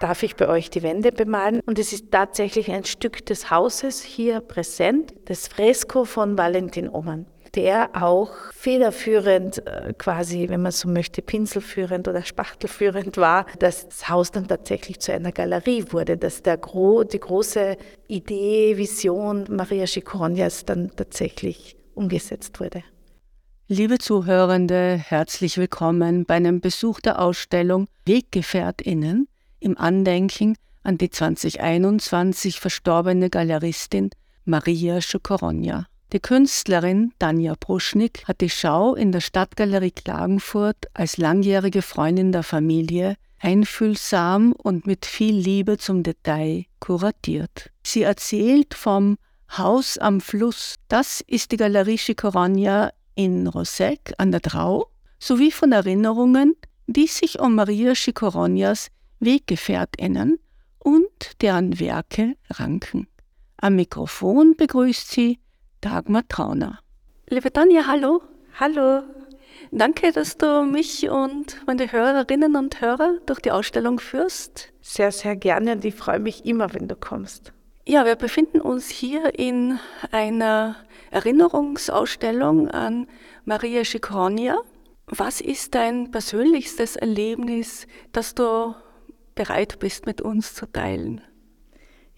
Darf ich bei euch die Wände bemalen? Und es ist tatsächlich ein Stück des Hauses hier präsent, das Fresko von Valentin Oman der auch federführend, äh, quasi, wenn man so möchte, pinselführend oder spachtelführend war, dass das Haus dann tatsächlich zu einer Galerie wurde, dass der Gro die große Idee, Vision Maria Schikonias dann tatsächlich umgesetzt wurde. Liebe Zuhörende, herzlich willkommen bei einem Besuch der Ausstellung WeggefährtInnen im Andenken an die 2021 verstorbene Galeristin Maria Schukoronja. Die Künstlerin Danja Bruschnik hat die Schau in der Stadtgalerie Klagenfurt als langjährige Freundin der Familie einfühlsam und mit viel Liebe zum Detail kuratiert. Sie erzählt vom Haus am Fluss. Das ist die Galerie Chicoragna in Rosek an der Drau, sowie von Erinnerungen, die sich um Maria Chicoronias WeggefährtInnen und deren Werke ranken. Am Mikrofon begrüßt sie Dagmar Trauner. Liebe Tanja, hallo. Hallo. Danke, dass du mich und meine Hörerinnen und Hörer durch die Ausstellung führst. Sehr, sehr gerne und ich freue mich immer, wenn du kommst. Ja, wir befinden uns hier in einer Erinnerungsausstellung an Maria Schikronia. Was ist dein persönlichstes Erlebnis, das du bereit bist, mit uns zu teilen?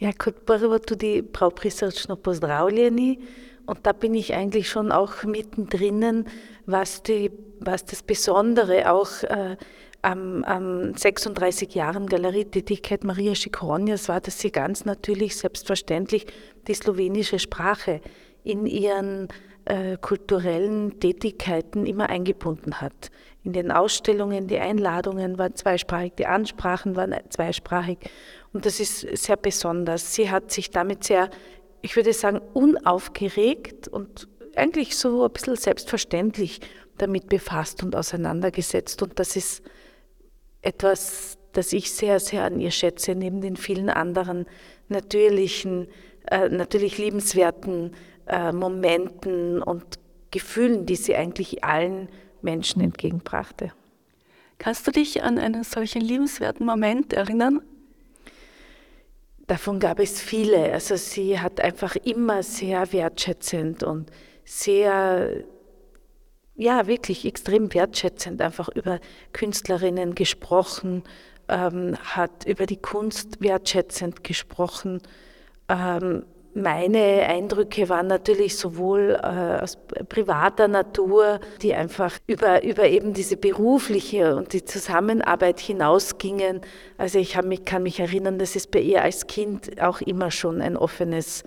Ja, kot prvo tudi prav prisrčno pozdravljeni. Und da bin ich eigentlich schon auch mittendrin, was, die, was das Besondere auch äh, am, am 36 Jahren Galerietätigkeit Maria Schikronjas war, dass sie ganz natürlich, selbstverständlich die slowenische Sprache in ihren äh, kulturellen Tätigkeiten immer eingebunden hat. In den Ausstellungen, die Einladungen waren zweisprachig, die Ansprachen waren zweisprachig. Und das ist sehr besonders. Sie hat sich damit sehr ich würde sagen, unaufgeregt und eigentlich so ein bisschen selbstverständlich damit befasst und auseinandergesetzt. Und das ist etwas, das ich sehr, sehr an ihr schätze, neben den vielen anderen natürlichen, äh, natürlich liebenswerten äh, Momenten und Gefühlen, die sie eigentlich allen Menschen entgegenbrachte. Kannst du dich an einen solchen liebenswerten Moment erinnern? Davon gab es viele. Also sie hat einfach immer sehr wertschätzend und sehr, ja, wirklich extrem wertschätzend einfach über Künstlerinnen gesprochen, ähm, hat über die Kunst wertschätzend gesprochen. Ähm, meine Eindrücke waren natürlich sowohl äh, aus privater Natur, die einfach über, über eben diese berufliche und die Zusammenarbeit hinausgingen. Also ich mich, kann mich erinnern, dass es bei ihr als Kind auch immer schon ein offenes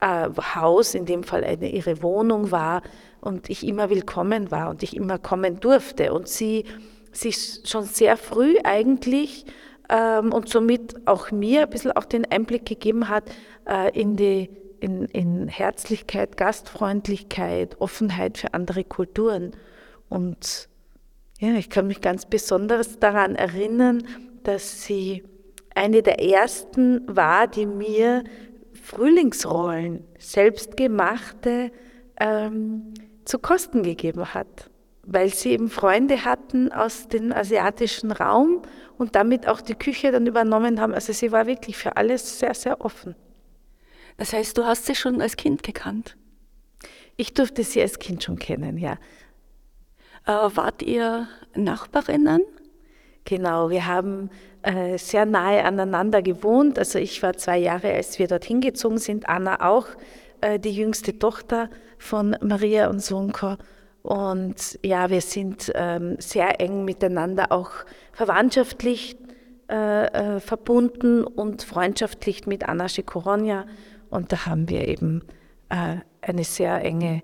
äh, Haus, in dem Fall eine, ihre Wohnung war und ich immer willkommen war und ich immer kommen durfte. Und sie sich schon sehr früh eigentlich ähm, und somit auch mir ein bisschen auch den Einblick gegeben hat äh, in die in, in Herzlichkeit, Gastfreundlichkeit, Offenheit für andere Kulturen. Und ja, ich kann mich ganz besonders daran erinnern, dass sie eine der ersten war, die mir Frühlingsrollen, selbstgemachte, ähm, zu Kosten gegeben hat, weil sie eben Freunde hatten aus dem asiatischen Raum und damit auch die Küche dann übernommen haben. Also sie war wirklich für alles sehr, sehr offen. Das heißt, du hast sie schon als Kind gekannt? Ich durfte sie als Kind schon kennen, ja. Äh, wart ihr Nachbarinnen? Genau, wir haben äh, sehr nahe aneinander gewohnt. Also ich war zwei Jahre, als wir dorthin gezogen sind, Anna auch, äh, die jüngste Tochter von Maria und Sonko. Und ja, wir sind ähm, sehr eng miteinander auch verwandtschaftlich äh, äh, verbunden und freundschaftlich mit Anna Schikoronja. Und da haben wir eben äh, eine sehr enge,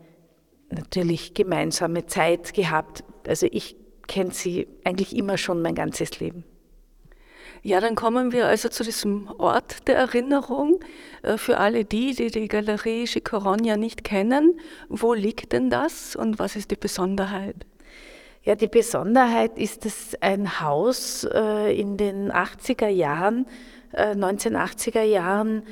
natürlich gemeinsame Zeit gehabt. Also ich kenne sie eigentlich immer schon mein ganzes Leben. Ja, dann kommen wir also zu diesem Ort der Erinnerung. Äh, für alle die, die die Galerie Chicoronja nicht kennen, wo liegt denn das und was ist die Besonderheit? Ja, die Besonderheit ist, dass ein Haus äh, in den 80er Jahren, 1980er Jahren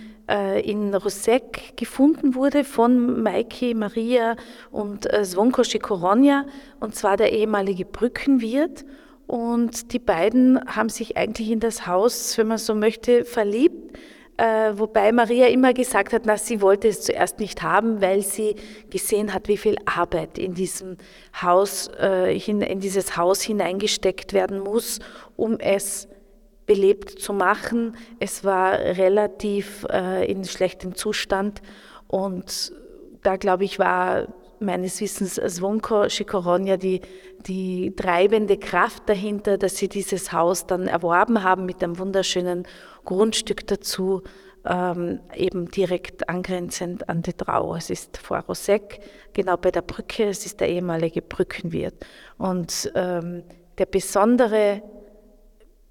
in Rusek gefunden wurde von Maiki Maria und Zvonko Chicoronja, und zwar der ehemalige Brückenwirt. Und die beiden haben sich eigentlich in das Haus, wenn man so möchte, verliebt. Äh, wobei Maria immer gesagt hat, na, sie wollte es zuerst nicht haben, weil sie gesehen hat, wie viel Arbeit in diesem Haus, äh, hin, in dieses Haus hineingesteckt werden muss, um es belebt zu machen. Es war relativ äh, in schlechtem Zustand und da glaube ich war meines Wissens Zvonko Schikoronja die, die treibende Kraft dahinter, dass sie dieses Haus dann erworben haben mit einem wunderschönen Grundstück dazu, ähm, eben direkt angrenzend an die Trau. Es ist vor Rosek, genau bei der Brücke, es ist der ehemalige Brückenwirt. Und ähm, der besondere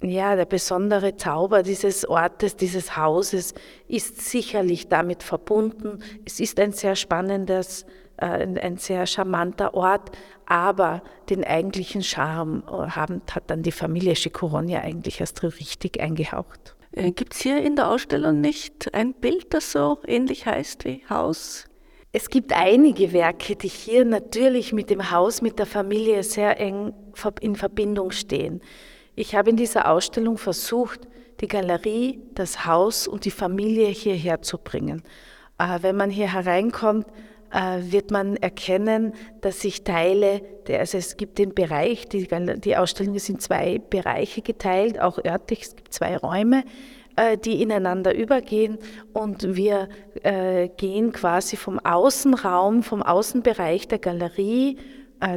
ja, der besondere Zauber dieses Ortes, dieses Hauses ist sicherlich damit verbunden. Es ist ein sehr spannendes äh, ein, sehr charmanter Ort, aber den eigentlichen Charme äh, haben, hat dann die Familie Schikoronja eigentlich erst richtig eingehaucht. Äh, Gibt es hier in der Ausstellung nicht ein Bild, das so ähnlich heißt wie Haus? Es gibt einige Werke, die hier natürlich mit dem Haus, mit der Familie sehr eng in Verbindung stehen. Ich habe in dieser Ausstellung versucht, die Galerie, das Haus und die Familie hierher zu bringen. Wenn man hier hereinkommt, wird man erkennen, dass sich Teile, der, also es gibt den Bereich, die, die Ausstellung ist in zwei Bereiche geteilt, auch örtlich, es gibt zwei Räume, äh, die ineinander übergehen und wir äh, gehen quasi vom Außenraum, vom Außenbereich der Galerie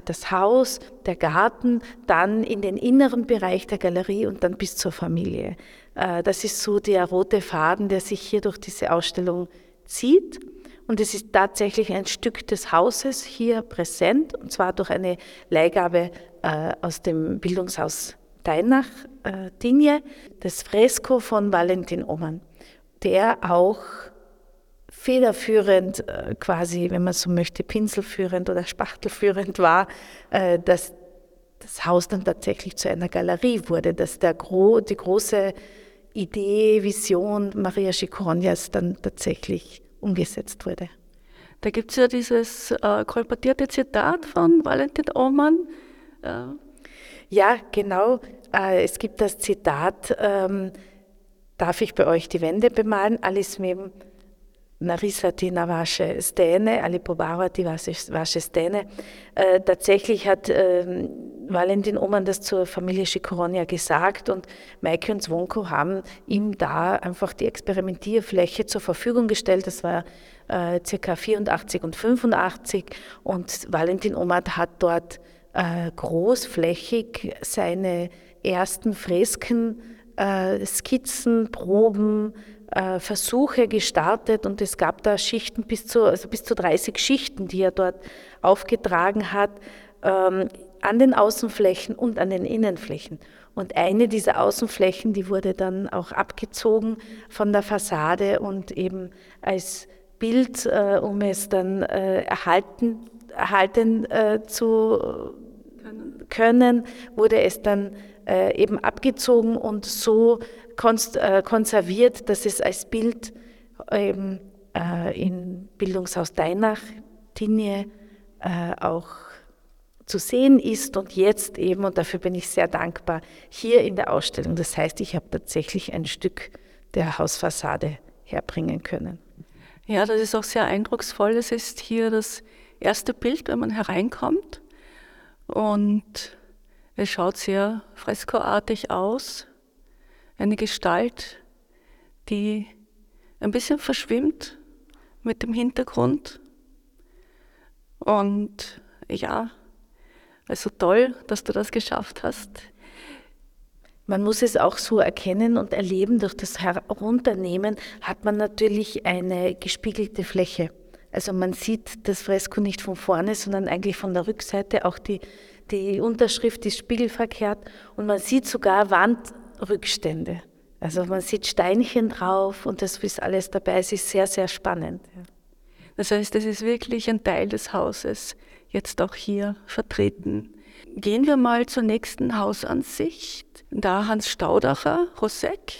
das Haus, der Garten, dann in den inneren Bereich der Galerie und dann bis zur Familie. Das ist so der rote Faden, der sich hier durch diese Ausstellung zieht. Und es ist tatsächlich ein Stück des Hauses hier präsent, und zwar durch eine Leihgabe äh, aus dem Bildungshaus Deinach, äh, Dinje, das Fresko von Valentin Oman, der auch federführend, äh, quasi, wenn man so möchte, pinselführend oder spachtelführend war, äh, dass das Haus dann tatsächlich zu einer Galerie wurde, dass der Gro die große Idee, Vision Maria Schikonias dann tatsächlich umgesetzt wurde. Da gibt es ja dieses äh, kolportierte Zitat von Valentin Oman. Äh. Ja, genau. Äh, es gibt das Zitat, ähm, darf ich bei euch die Wände bemalen? Alles mit narisati na vaše stene, ali pobavati vaše stene. Äh, tatsächlich hat äh, Valentin Oman das zur Familie Schikoronia gesagt und Maike und Zwonko haben ihm da einfach die Experimentierfläche zur Verfügung gestellt. Das war äh, ca. 84 und 85 und Valentin Oman hat dort äh, großflächig seine ersten Fresken, äh, Skizzen, Proben, äh, Versuche gestartet und es gab da Schichten bis zu, also bis zu 30 Schichten, die er dort aufgetragen hat, ähm, an den Außenflächen und an den Innenflächen. Und eine dieser Außenflächen, die wurde dann auch abgezogen von der Fassade und eben als Bild, äh, um es dann äh, erhalten, erhalten äh, zu können, wurde es dann äh, eben abgezogen und so konserviert, dass es als Bild eben, äh, in Bildungshaus Deinach, Tinje, äh, auch zu sehen ist und jetzt eben, und dafür bin ich sehr dankbar, hier in der Ausstellung. Das heißt, ich habe tatsächlich ein Stück der Hausfassade herbringen können. Ja, das ist auch sehr eindrucksvoll. Es ist hier das erste Bild, wenn man hereinkommt. Und es schaut sehr freskoartig aus eine Gestalt, die ein bisschen verschwimmt mit dem Hintergrund. Und ja, also toll, dass du das geschafft hast. Man muss es auch so erkennen und erleben, durch das Herunternehmen hat man natürlich eine gespiegelte Fläche. Also man sieht das Fresko nicht von vorne, sondern eigentlich von der Rückseite. Auch die, die Unterschrift ist spiegelverkehrt und man sieht sogar Wand, Rückstände. Also man sieht Steinchen drauf und das ist alles dabei. Es ist sehr, sehr spannend. Ja. Das heißt, es ist wirklich ein Teil des Hauses, jetzt auch hier vertreten. Gehen wir mal zur nächsten Hausansicht. Da Hans Staudacher, Rosek,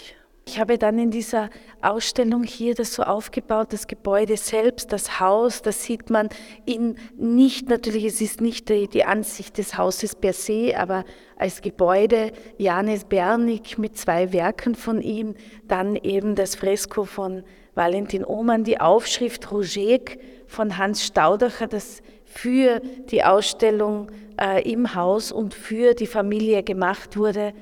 ich habe dann in dieser Ausstellung hier das so aufgebaut, das Gebäude selbst, das Haus, das sieht man in nicht, natürlich, es ist nicht die, die Ansicht des Hauses per se, aber als Gebäude Janis Bernig mit zwei Werken von ihm, dann eben das Fresko von Valentin Ohmann, die Aufschrift Roget von Hans Staudacher, das für die Ausstellung äh, im Haus und für die Familie gemacht wurde.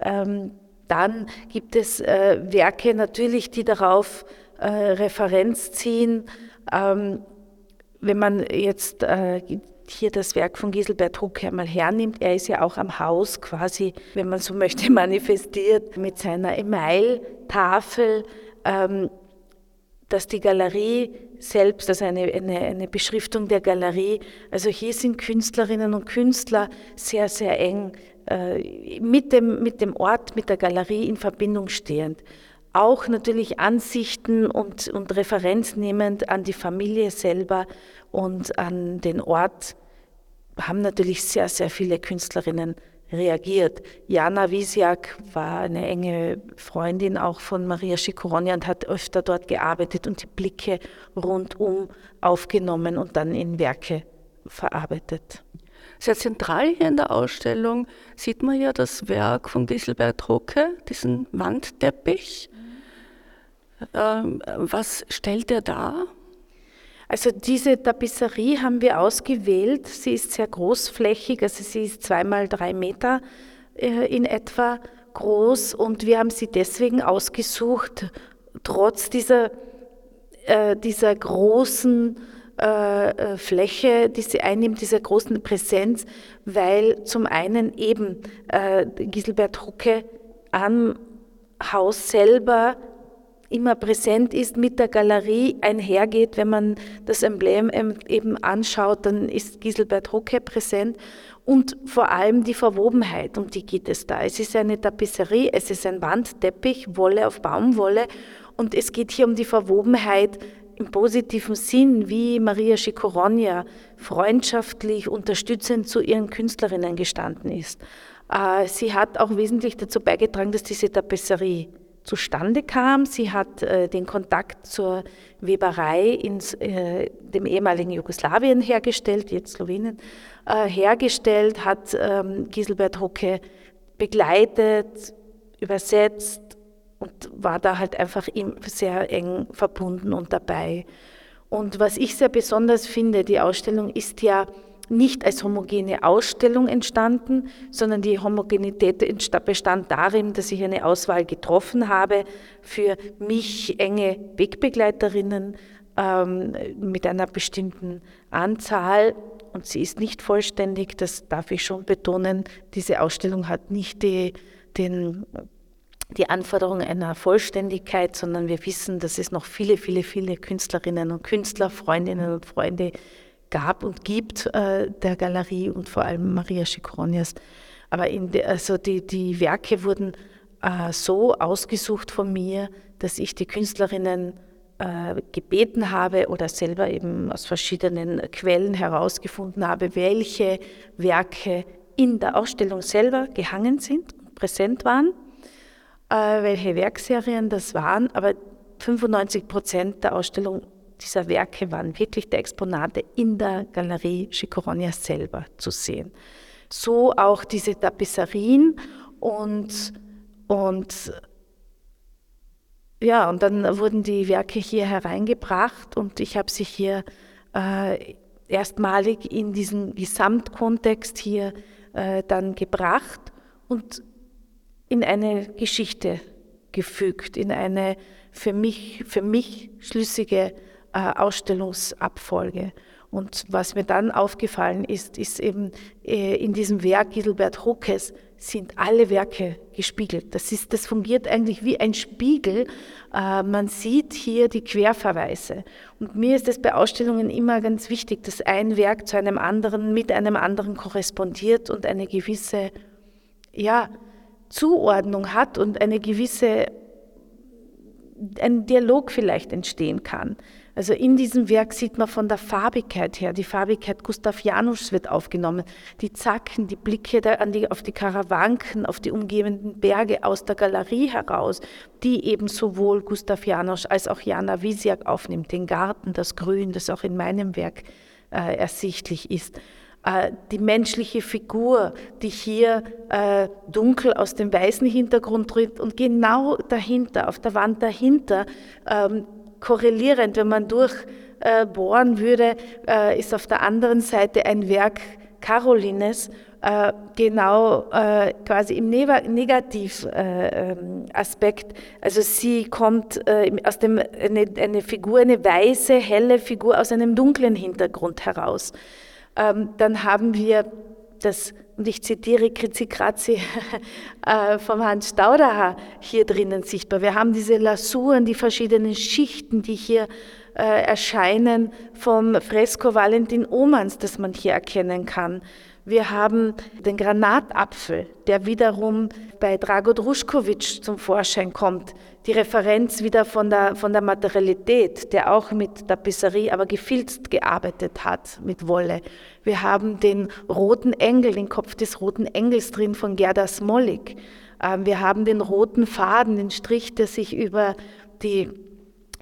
Ähm, dann gibt es äh, Werke natürlich, die darauf äh, Referenz ziehen. Ähm, wenn man jetzt äh, hier das Werk von Giselbert Hucke einmal hernimmt, er ist ja auch am Haus quasi, wenn man so möchte, manifestiert mit seiner Email-Tafel, ähm, dass die Galerie selbst, also eine, eine, eine, Beschriftung der Galerie, also hier sind Künstlerinnen und Künstler sehr, sehr eng äh, mit, dem, mit dem Ort, mit der Galerie in Verbindung stehend. Auch natürlich Ansichten und, und Referenz nehmend an die Familie selber und an den Ort haben natürlich sehr, sehr viele Künstlerinnen reagiert. Jana Wiesiak war eine enge Freundin auch von Maria Schikoronia und hat öfter dort gearbeitet und die Blicke rundum aufgenommen und dann in Werke verarbeitet. Sehr zentral hier in der Ausstellung sieht man ja das Werk von Giselbert Rucke, diesen Wandteppich. Ähm, was stellt er dar? Also diese Tapisserie haben wir ausgewählt. Sie ist sehr großflächig, also sie ist zweimal drei Meter äh, in etwa groß und wir haben sie deswegen ausgesucht, trotz dieser, äh, dieser großen äh, äh, Fläche, die sie einnimmt, dieser großen Präsenz, weil zum einen eben äh, Giselbert Hucke am Haus selber immer präsent ist, mit der Galerie einhergeht. Wenn man das Emblem eben anschaut, dann ist Giselbert Hucke präsent und vor allem die Verwobenheit, um die geht es da. Es ist eine Tapisserie, es ist ein Wandteppich, Wolle auf Baumwolle und es geht hier um die Verwobenheit im positiven Sinn, wie Maria Schikoronia freundschaftlich, unterstützend zu ihren Künstlerinnen gestanden ist. Äh, sie hat auch wesentlich dazu beigetragen, dass diese Tapisserie zustande kam. Sie hat äh, den Kontakt zur Weberei in äh, dem ehemaligen Jugoslawien hergestellt, jetzt Slowenien, hergestellt, hat ähm, Giselbert Hocke begleitet, übersetzt, und war da halt einfach sehr eng verbunden und dabei. Und was ich sehr besonders finde, die Ausstellung ist ja nicht als homogene Ausstellung entstanden, sondern die Homogenität bestand darin, dass ich eine Auswahl getroffen habe für mich enge Wegbegleiterinnen ähm, mit einer bestimmten Anzahl. Und sie ist nicht vollständig, das darf ich schon betonen. Diese Ausstellung hat nicht die, den die Anforderung einer Vollständigkeit, sondern wir wissen, dass es noch viele, viele, viele Künstlerinnen und Künstler, Freundinnen und Freunde gab und gibt äh, der Galerie und vor allem Maria Schikoronias. Aber de, also die, die Werke wurden äh, so ausgesucht von mir, dass ich die Künstlerinnen äh, gebeten habe oder selber eben aus verschiedenen Quellen herausgefunden habe, welche Werke in der Ausstellung selber gehangen sind präsent waren welche Werkserien das waren, aber 95 Prozent der Ausstellung dieser Werke waren wirklich der Exponate in der Galerie Schikoronia selber zu sehen. So auch diese Tapisserien und, und ja, und dann wurden die Werke hier hereingebracht und ich habe sie hier äh, erstmalig in diesen Gesamtkontext hier äh, dann gebracht und in eine Geschichte gefügt, in eine für mich, für mich schlüssige äh, Ausstellungsabfolge. Und was mir dann aufgefallen ist, ist eben äh, in diesem Werk Giselbert Hockes sind alle Werke gespiegelt. Das, ist, das fungiert eigentlich wie ein Spiegel. Äh, man sieht hier die Querverweise. Und mir ist es bei Ausstellungen immer ganz wichtig, dass ein Werk zu einem anderen, mit einem anderen korrespondiert und eine gewisse, ja, Zuordnung hat und eine gewisse ein Dialog vielleicht entstehen kann. Also in diesem Werk sieht man von der Farbigkeit her, die Farbigkeit Gustav Janusz wird aufgenommen, die Zacken, die Blicke die, auf die Karawanken, auf die umgebenden Berge aus der Galerie heraus, die eben sowohl Gustav Janusz als auch Jana Wisiak aufnimmt, den Garten, das Grün, das auch in meinem Werk äh, ersichtlich ist. Äh, die menschliche Figur, die hier äh, dunkel aus dem weißen Hintergrund tritt und genau dahinter, auf der Wand dahinter, ähm, korrelierend, wenn man durchbohren würde, äh, ist auf der anderen Seite ein Werk Carolines, äh, genau äh, quasi im Negativaspekt. also sie kommt aus dem, eine Figur, eine weiße, helle Figur aus einem dunklen Hintergrund heraus. Ähm, dann haben wir das, und ich zitiere Kritzi Kratzi äh, vom Hans Staudacher hier drinnen sichtbar. Wir haben diese Lasuren, die verschiedenen Schichten, die hier äh, erscheinen vom Fresko Valentin Omans, das man hier erkennen kann. Wir haben den Granatapfel, der wiederum bei Drago Druschkovic zum Vorschein kommt. Die Referenz wieder von der, von der Materialität, der auch mit Tapisserie, aber gefilzt gearbeitet hat, mit Wolle. Wir haben den roten Engel, den Kopf des roten Engels drin von Gerda Smolik. Ähm, wir haben den roten Faden, den Strich, der sich über die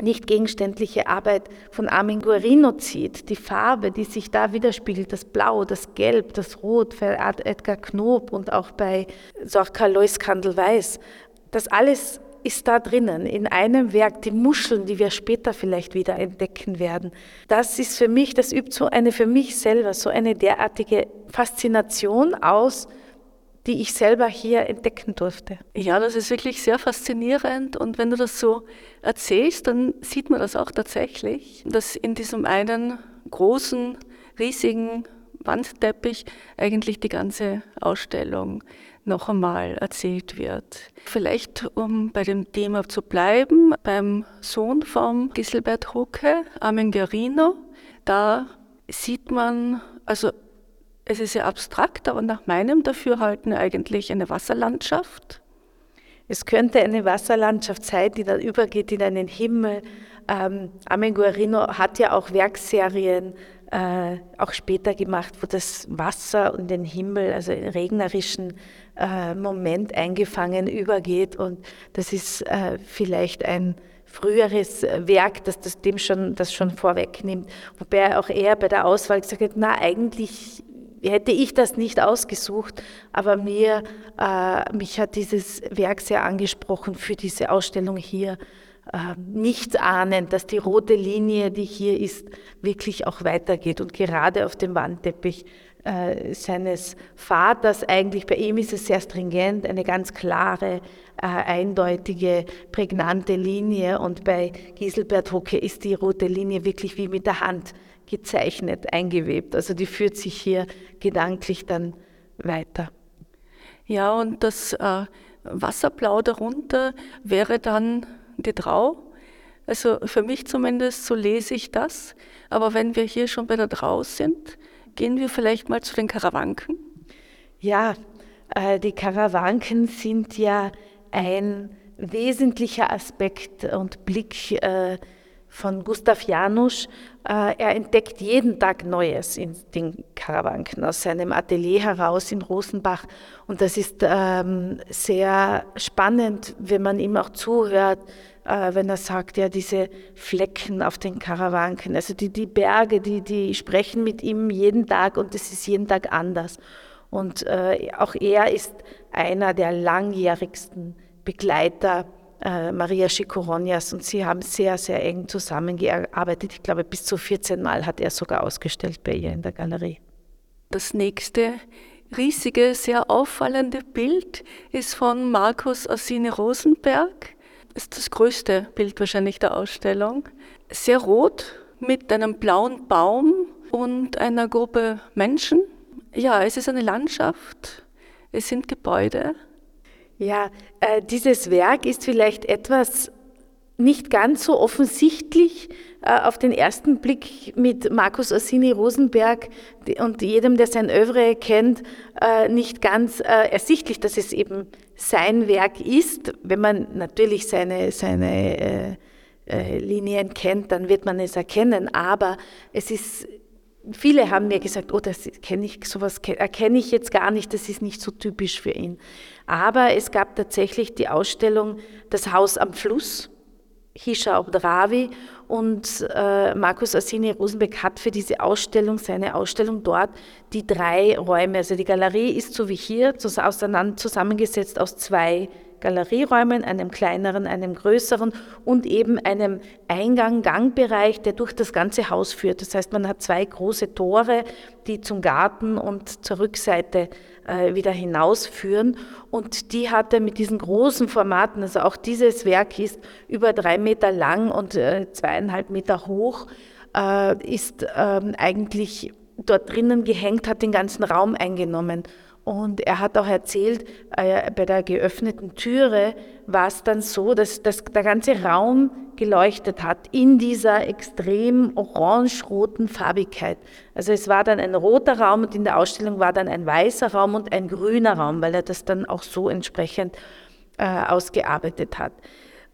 nicht gegenständliche Arbeit von Armin Guarino zieht, die Farbe, die sich da widerspiegelt, das Blau, das Gelb, das Rot für Edgar Knob und auch bei Sorka Lois Kandel-Weiß, das alles ist da drinnen, in einem Werk, die Muscheln, die wir später vielleicht wieder entdecken werden. Das ist für mich, das übt so eine, für mich selber, so eine derartige Faszination aus, die ich selber hier entdecken durfte. Ja, das ist wirklich sehr faszinierend und wenn du das so erzählst, dann sieht man das auch tatsächlich, dass in diesem einen großen, riesigen Wandteppich eigentlich die ganze Ausstellung noch einmal erzählt wird. Vielleicht, um bei dem Thema zu bleiben, beim Sohn von Giselbert Hucke, Armin Gerino, da sieht man, also es ist ja abstrakt, aber nach meinem Dafürhalten eigentlich eine Wasserlandschaft. Es könnte eine Wasserlandschaft sein, die dann übergeht in einen Himmel. Ähm, Amen Guarino hat ja auch Werkserien äh, auch später gemacht, wo das Wasser und den Himmel, also in regnerischen äh, Moment eingefangen übergeht. Und das ist äh, vielleicht ein früheres Werk, das das dem schon, das schon vorwegnimmt. Wobei auch er bei der Auswahl gesagt hat, na eigentlich hätte ich das nicht ausgesucht, aber mir, äh, mich hat dieses Werk sehr angesprochen für diese Ausstellung hier. Äh, nicht ahnend, dass die rote Linie, die hier ist, wirklich auch weitergeht und gerade auf dem Wandteppich äh, seines Vaters eigentlich, bei ihm ist es sehr stringent, eine ganz klare, äh, eindeutige, prägnante Linie und bei Giselbert Hocke ist die rote Linie wirklich wie mit der Hand gezeichnet, eingewebt. Also die führt sich hier gedanklich dann weiter. Ja, und das äh, Wasserblau darunter wäre dann die Trau. Also für mich zumindest, so lese ich das. Aber wenn wir hier schon bei der Trau sind, gehen wir vielleicht mal zu den Karawanken. Ja, äh, die Karawanken sind ja ein wesentlicher Aspekt und Blick äh, von Gustav Janusz. Äh, er entdeckt jeden Tag Neues in den Karawanken aus seinem Atelier heraus in Rosenbach. Und das ist ähm, sehr spannend, wenn man ihm auch zuhört, äh, wenn er sagt, ja, diese Flecken auf den Karawanken, also die, die Berge, die, die sprechen mit ihm jeden Tag und es ist jeden Tag anders. Und äh, auch er ist einer der langjährigsten Begleiter äh, Maria Schikoronias und sie haben sehr, sehr eng zusammengearbeitet. Ich glaube, bis zu 14 Mal hat er sogar ausgestellt bei ihr in der Galerie. Das nächste riesige, sehr auffallende Bild ist von Markus Ossini Rosenberg. Ist das größte Bild wahrscheinlich der Ausstellung. Sehr rot mit einem blauen Baum und einer Gruppe Menschen. Ja, es ist eine Landschaft, es sind Gebäude. Ja, äh, dieses Werk ist vielleicht etwas nicht ganz so offensichtlich äh, auf den ersten Blick mit Markus Orsini Rosenberg und jedem, der sein Övre kennt, äh, nicht ganz äh, ersichtlich, dass es eben sein Werk ist. Wenn man natürlich seine, seine Linien kennt, dann wird man es erkennen. Aber es ist viele haben mir gesagt, oh, das kenne ich, sowas erkenne ich jetzt gar nicht, das ist nicht so typisch für ihn. Aber es gab tatsächlich die Ausstellung Das Haus am Fluss Hisha Obdravi und äh, Markus Assini Rosenbeck hat für diese Ausstellung, seine Ausstellung dort, die drei Räume, also die Galerie ist so wie hier zusammengesetzt aus zwei Galerieräumen, einem kleineren, einem größeren und eben einem Eingang-Gangbereich, der durch das ganze Haus führt. Das heißt, man hat zwei große Tore, die zum Garten und zur Rückseite äh, wieder hinausführen. Und die hat er mit diesen großen Formaten, also auch dieses Werk ist über drei Meter lang und äh, zweieinhalb Meter hoch, äh, ist ähm, eigentlich dort drinnen gehängt, hat den ganzen Raum eingenommen. Und er hat auch erzählt, äh, bei der geöffneten Türe war es dann so, dass, dass der ganze Raum geleuchtet hat in dieser extrem orange-roten Farbigkeit. Also es war dann ein roter Raum und in der Ausstellung war dann ein weißer Raum und ein grüner Raum, weil er das dann auch so entsprechend äh, ausgearbeitet hat.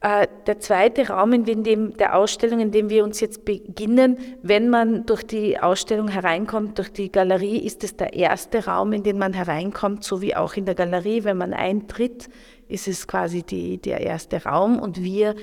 Äh, der zweite Raum in dem, der Ausstellung, in dem wir uns jetzt beginnen, wenn man durch die Ausstellung hereinkommt, durch die Galerie, ist es der erste Raum, in den man hereinkommt, so wie auch in der Galerie, wenn man eintritt, ist es quasi die, der erste Raum. Und wir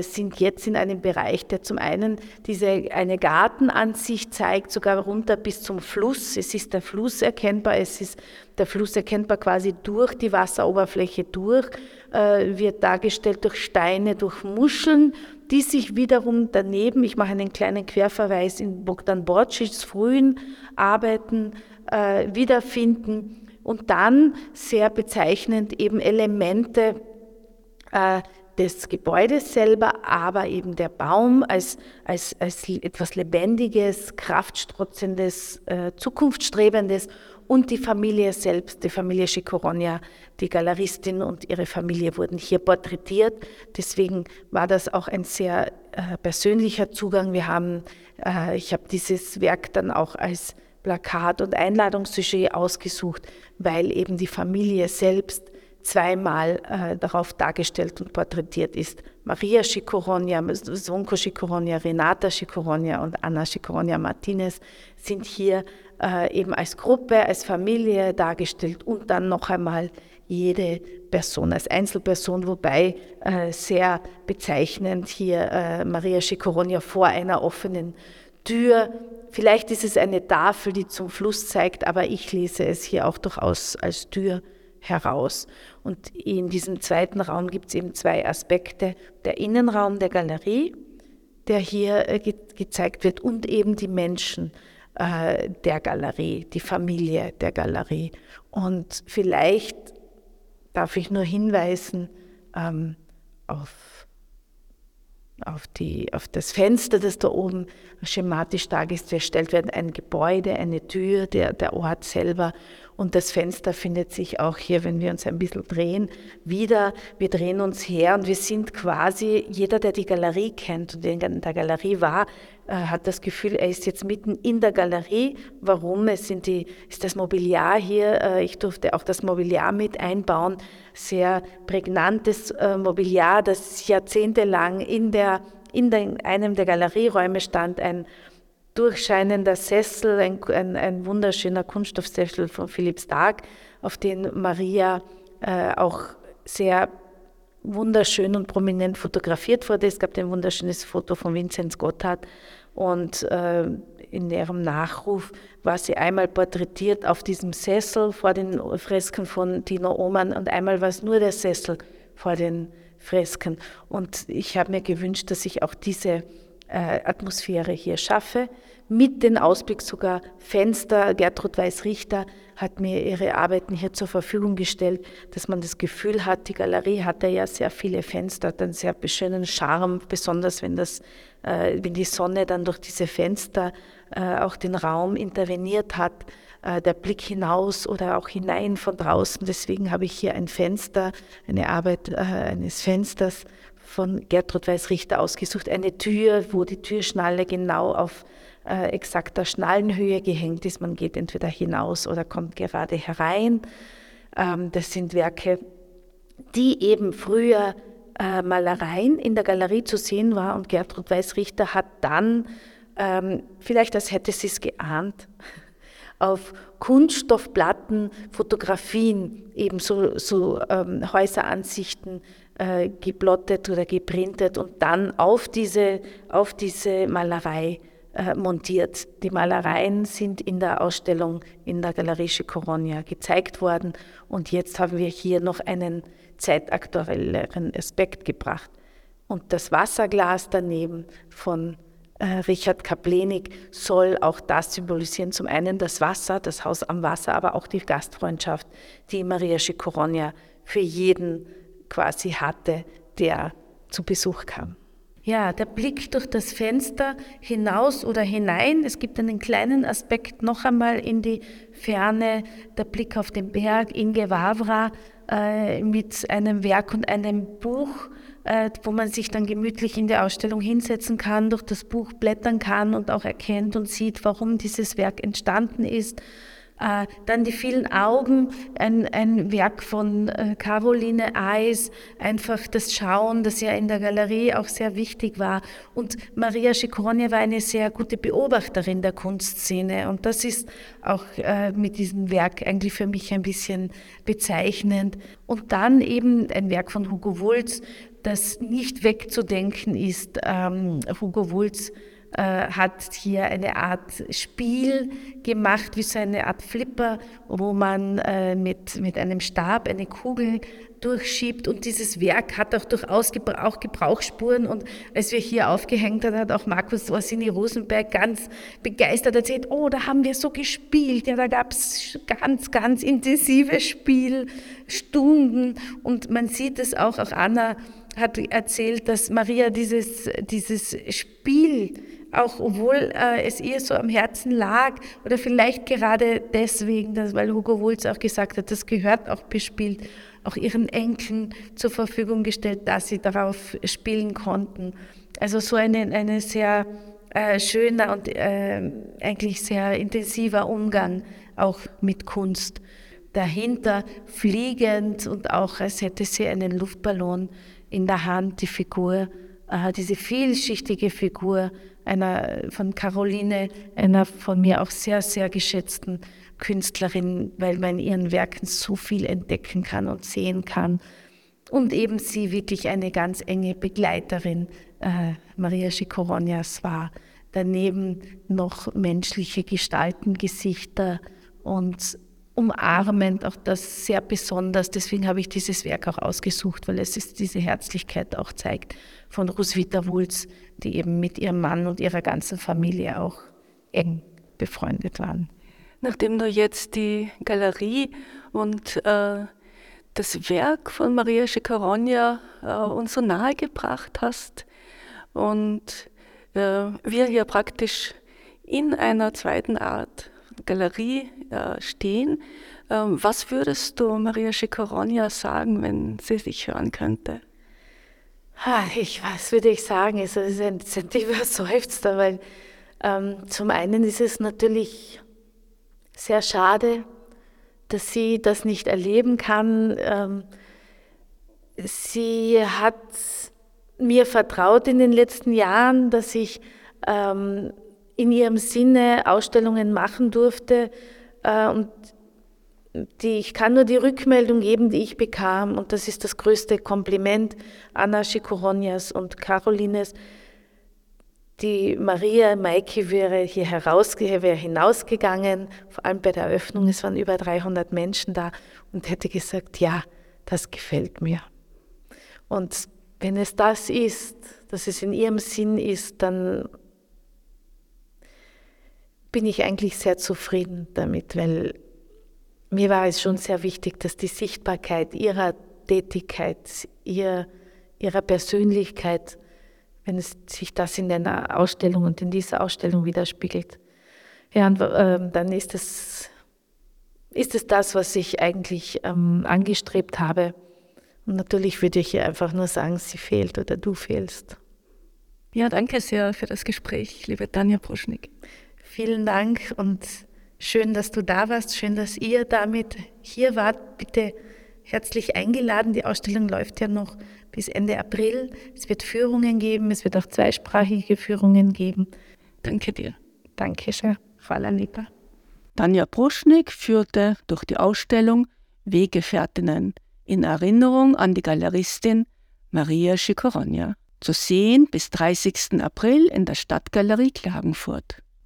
sind jetzt in einem Bereich, der zum einen diese eine Gartenansicht zeigt, sogar runter bis zum Fluss. Es ist der Fluss erkennbar, es ist der Fluss erkennbar quasi durch die Wasseroberfläche durch äh, wird dargestellt durch Steine, durch Muscheln, die sich wiederum daneben, ich mache einen kleinen Querverweis in Bogdan Borcics frühen Arbeiten äh, wiederfinden und dann sehr bezeichnend eben Elemente äh, des Gebäudes selber, aber eben der Baum als, als, als etwas Lebendiges, Kraftstrotzendes, äh, Zukunftsstrebendes und die Familie selbst, die Familie Schikoronia, die Galeristin und ihre Familie wurden hier porträtiert. Deswegen war das auch ein sehr äh, persönlicher Zugang. Wir haben, äh, ich habe dieses Werk dann auch als Plakat und Einladungssujet ausgesucht, weil eben die Familie selbst zweimal äh, darauf dargestellt und porträtiert ist. Maria Schikoronia, Sonko Schikoronia, Renata Schikoronia und Anna Schikoronia Martinez sind hier äh, eben als Gruppe, als Familie dargestellt und dann noch einmal jede Person als Einzelperson, wobei äh, sehr bezeichnend hier äh, Maria Schikoronia vor einer offenen Tür. Vielleicht ist es eine Tafel, die zum Fluss zeigt, aber ich lese es hier auch durchaus als Tür heraus. Und in diesem zweiten Raum gibt es eben zwei Aspekte. Der Innenraum der Galerie, der hier äh, ge gezeigt wird, und eben die Menschen äh, der Galerie, die Familie der Galerie. Und vielleicht darf ich nur hinweisen ähm, auf, auf, die, auf das Fenster, das da oben schematisch dargestellt wird, ein Gebäude, eine Tür, der, der Ort selber und das Fenster findet sich auch hier, wenn wir uns ein bisschen drehen, wieder. Wir drehen uns her und wir sind quasi, jeder, der die Galerie kennt und in der Galerie war, äh, hat das Gefühl, er ist jetzt mitten in der Galerie. Warum? Es sind die, ist das Mobiliar hier, äh, ich durfte auch das Mobiliar mit einbauen, sehr prägnantes äh, Mobiliar, das jahrzehntelang in, der, in einem der Galerieräume stand, ein durchscheinender Sessel, ein, ein, ein wunderschöner Kunststoffsessel von Philipp Stark, auf den Maria äh, auch sehr wunderschön und prominent fotografiert wurde. Es gab ein wunderschönes Foto von Vinzenz Gotthard und äh, in ihrem Nachruf war sie einmal porträtiert auf diesem Sessel vor den Fresken von Tino Oman und einmal war es nur der Sessel vor den Fresken. Und ich habe mir gewünscht, dass ich auch diese äh, Atmosphäre hier schaffe. Mit den Ausblick sogar Fenster. Gertrud Weiß-Richter hat mir ihre Arbeiten hier zur Verfügung gestellt, dass man das Gefühl hat, die Galerie hatte ja sehr viele Fenster, hat einen sehr schönen Charme, besonders wenn, das, äh, wenn die Sonne dann durch diese Fenster äh, auch den Raum interveniert hat der Blick hinaus oder auch hinein von draußen. Deswegen habe ich hier ein Fenster, eine Arbeit eines Fensters von Gertrud Weiß-Richter ausgesucht. Eine Tür, wo die Türschnalle genau auf äh, exakter Schnallenhöhe gehängt ist. Man geht entweder hinaus oder kommt gerade herein. Ähm, das sind Werke, die eben früher äh, Malereien in der Galerie zu sehen war und Gertrud Weiß-Richter hat dann, ähm, vielleicht als hätte sie es geahnt, auf Kunststoffplatten Fotografien, eben so, so ähm, Häuseransichten äh, geplottet oder geprintet und dann auf diese, auf diese Malerei äh, montiert. Die Malereien sind in der Ausstellung in der Galerie Coronia gezeigt worden und jetzt haben wir hier noch einen zeitaktuelleren Aspekt gebracht. Und das Wasserglas daneben von äh, Richard Kaplenig soll auch das symbolisieren. Zum einen das Wasser, das Haus am Wasser, aber auch die Gastfreundschaft, die Maria Schikoronia für jeden quasi hatte, der zu Besuch kam. Ja, der Blick durch das Fenster hinaus oder hinein. Es gibt einen kleinen Aspekt noch einmal in die Ferne, der Blick auf den Berg in Gewavra äh, mit einem Werk und einem Buch, äh, wo man sich dann gemütlich in der Ausstellung hinsetzen kann, durch das Buch blättern kann und auch erkennt und sieht, warum dieses Werk entstanden ist. Äh, dann die vielen Augen, ein, ein Werk von äh, Caroline Eis, einfach das Schauen, das ja in der Galerie auch sehr wichtig war. Und Maria Schikonia war eine sehr gute Beobachterin der Kunstszene. Und das ist auch äh, mit diesem Werk eigentlich für mich ein bisschen bezeichnend. Und dann eben ein Werk von Hugo Wulz, das nicht wegzudenken ist. Ähm, Hugo Wulz hat hier eine Art Spiel gemacht, wie so eine Art Flipper, wo man äh, mit, mit einem Stab eine Kugel durchschiebt und dieses Werk hat auch durchaus auch Gebrauchsspuren und als wir hier aufgehängt haben, hat auch Markus Orsini Rosenberg ganz begeistert erzählt, oh, da haben wir so gespielt, ja, da gab es ganz, ganz intensive Spielstunden und man sieht es auch, auch Anna hat erzählt, dass Maria dieses, dieses Spiel auch obwohl äh, es ihr so am Herzen lag oder vielleicht gerade deswegen, dass, weil Hugo Wulz auch gesagt hat, das gehört auch bespielt, auch ihren Enkeln zur Verfügung gestellt, dass sie darauf spielen konnten. Also so eine, eine sehr äh, schöner und äh, eigentlich sehr intensiver Umgang auch mit Kunst. Dahinter fliegend und auch als hätte sie einen Luftballon in der Hand, die Figur, diese vielschichtige Figur einer von Caroline, einer von mir auch sehr, sehr geschätzten Künstlerin, weil man in ihren Werken so viel entdecken kann und sehen kann. Und eben sie wirklich eine ganz enge Begleiterin äh, Maria Schikoronias war. Daneben noch menschliche Gestalten, Gesichter und umarmend, auch das sehr besonders. Deswegen habe ich dieses Werk auch ausgesucht, weil es ist diese Herzlichkeit auch zeigt von Roswitha Wulz, die eben mit ihrem Mann und ihrer ganzen Familie auch eng befreundet waren. Nachdem du jetzt die Galerie und äh, das Werk von Maria Schicaronia äh, uns so nahe gebracht hast und äh, wir hier praktisch in einer zweiten Art Galerie äh, stehen, ähm, was würdest du Maria Schicaronia sagen, wenn sie sich hören könnte? Ich, was würde ich sagen? Es ist ein, ein Seufzer, weil ähm, zum einen ist es natürlich sehr schade, dass sie das nicht erleben kann. Ähm, sie hat mir vertraut in den letzten Jahren, dass ich ähm, in ihrem Sinne Ausstellungen machen durfte. Äh, und die, ich kann nur die Rückmeldung geben, die ich bekam, und das ist das größte Kompliment Anna Schikoronias und Carolines. Die Maria Maike wäre hier heraus, wäre hinausgegangen, vor allem bei der Eröffnung, es waren über 300 Menschen da und hätte gesagt, ja, das gefällt mir. Und wenn es das ist, dass es in ihrem Sinn ist, dann bin ich eigentlich sehr zufrieden damit, weil mir war es schon sehr wichtig, dass die Sichtbarkeit ihrer Tätigkeit, ihr, ihrer Persönlichkeit, wenn es sich das in einer Ausstellung und in dieser Ausstellung widerspiegelt. Ja, und äh, dann ist es, ist es das, was ich eigentlich ähm, angestrebt habe Und natürlich würde ich ihr einfach nur sagen, sie fehlt oder du fehlst. Ja, danke sehr für das Gespräch, liebe Tanja Proschnik. Vielen Dank und schön, dass du da warst. Schön, dass ihr damit hier wart. Bitte herzlich eingeladen. Die Ausstellung läuft ja noch bis Ende April. Es wird Führungen geben, es wird auch zweisprachige Führungen geben. Danke dir. Danke schön. Hvala lepa. Tanja Proschnik führte durch die Ausstellung Weggefährtinnen in Erinnerung an die Galeristin Maria Schikorogna. Zu sehen bis 30. April in der Stadtgalerie Klagenfurt.